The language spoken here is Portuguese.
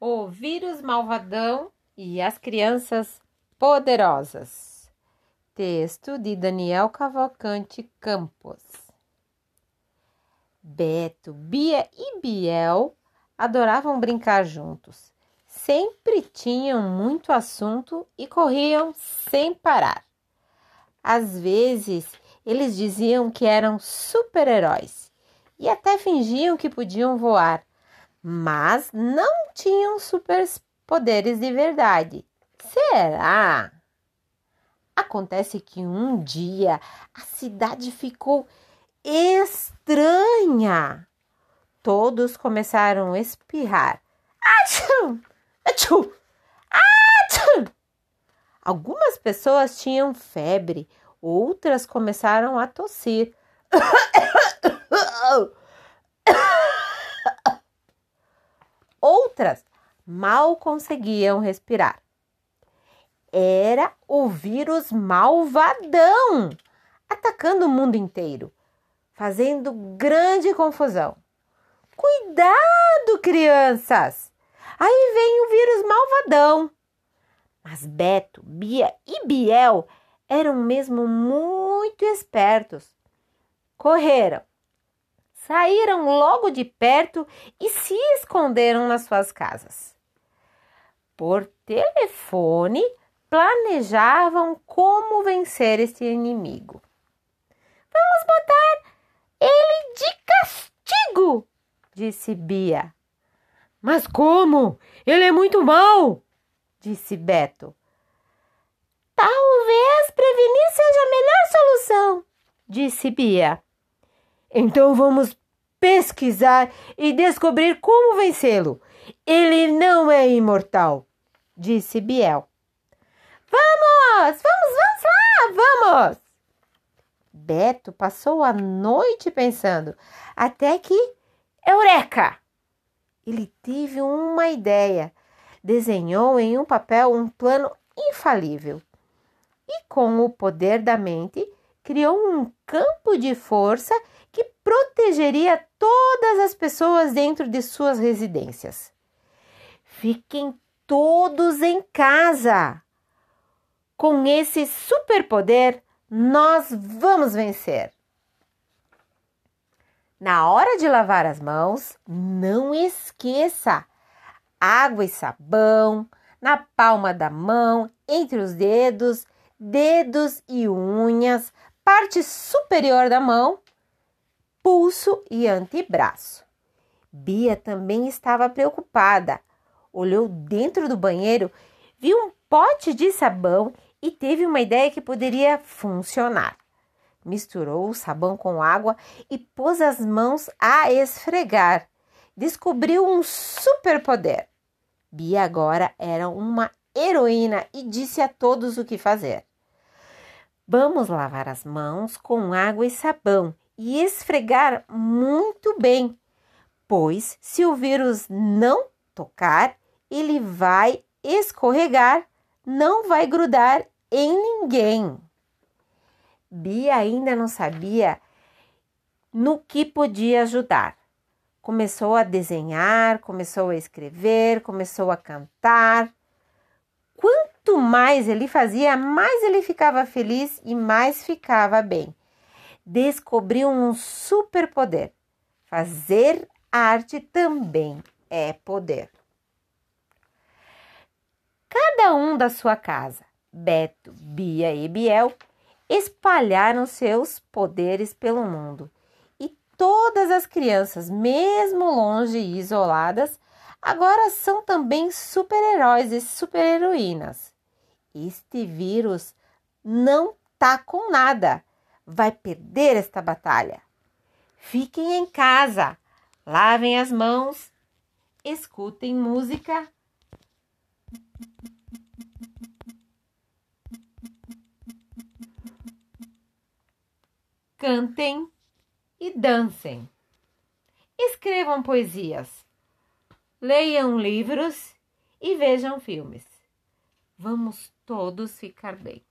O vírus malvadão e as crianças poderosas. Texto de Daniel Cavalcante Campos. Beto, Bia e Biel adoravam brincar juntos. Sempre tinham muito assunto e corriam sem parar. Às vezes, eles diziam que eram super-heróis e até fingiam que podiam voar mas não tinham superpoderes de verdade. Será? Acontece que um dia a cidade ficou estranha. Todos começaram a espirrar. Achum! Achum! Achum! Algumas pessoas tinham febre, outras começaram a tossir. Mal conseguiam respirar. Era o vírus malvadão atacando o mundo inteiro, fazendo grande confusão. Cuidado, crianças! Aí vem o vírus malvadão. Mas Beto, Bia e Biel eram mesmo muito espertos. Correram saíram logo de perto e se esconderam nas suas casas. Por telefone, planejavam como vencer esse inimigo. Vamos botar ele de castigo, disse Bia. Mas como? Ele é muito mau, disse Beto. Talvez prevenir seja a melhor solução, disse Bia. Então vamos pesquisar e descobrir como vencê-lo. Ele não é imortal, disse Biel. Vamos, vamos, vamos lá, vamos! Beto passou a noite pensando, até que Eureka! Ele teve uma ideia. Desenhou em um papel um plano infalível e, com o poder da mente, criou um campo de força que protegeria todas as pessoas dentro de suas residências. Fiquem todos em casa. Com esse superpoder, nós vamos vencer. Na hora de lavar as mãos, não esqueça água e sabão na palma da mão, entre os dedos, dedos e unhas, parte superior da mão, pulso e antebraço. Bia também estava preocupada. Olhou dentro do banheiro, viu um pote de sabão e teve uma ideia que poderia funcionar. Misturou o sabão com água e pôs as mãos a esfregar. Descobriu um superpoder. Bia agora era uma heroína e disse a todos o que fazer. Vamos lavar as mãos com água e sabão e esfregar muito bem, pois se o vírus não tocar, ele vai escorregar, não vai grudar em ninguém. Bia ainda não sabia no que podia ajudar. Começou a desenhar, começou a escrever, começou a cantar. Quanto mais ele fazia, mais ele ficava feliz e mais ficava bem. Descobriu um superpoder. Fazer arte também é poder. Cada um da sua casa, Beto, Bia e Biel, espalharam seus poderes pelo mundo. E todas as crianças, mesmo longe e isoladas, agora são também super-heróis e super-heroínas. Este vírus não tá com nada. Vai perder esta batalha. Fiquem em casa, lavem as mãos, escutem música. Cantem e dancem. Escrevam poesias, leiam livros e vejam filmes. Vamos todos ficar bem.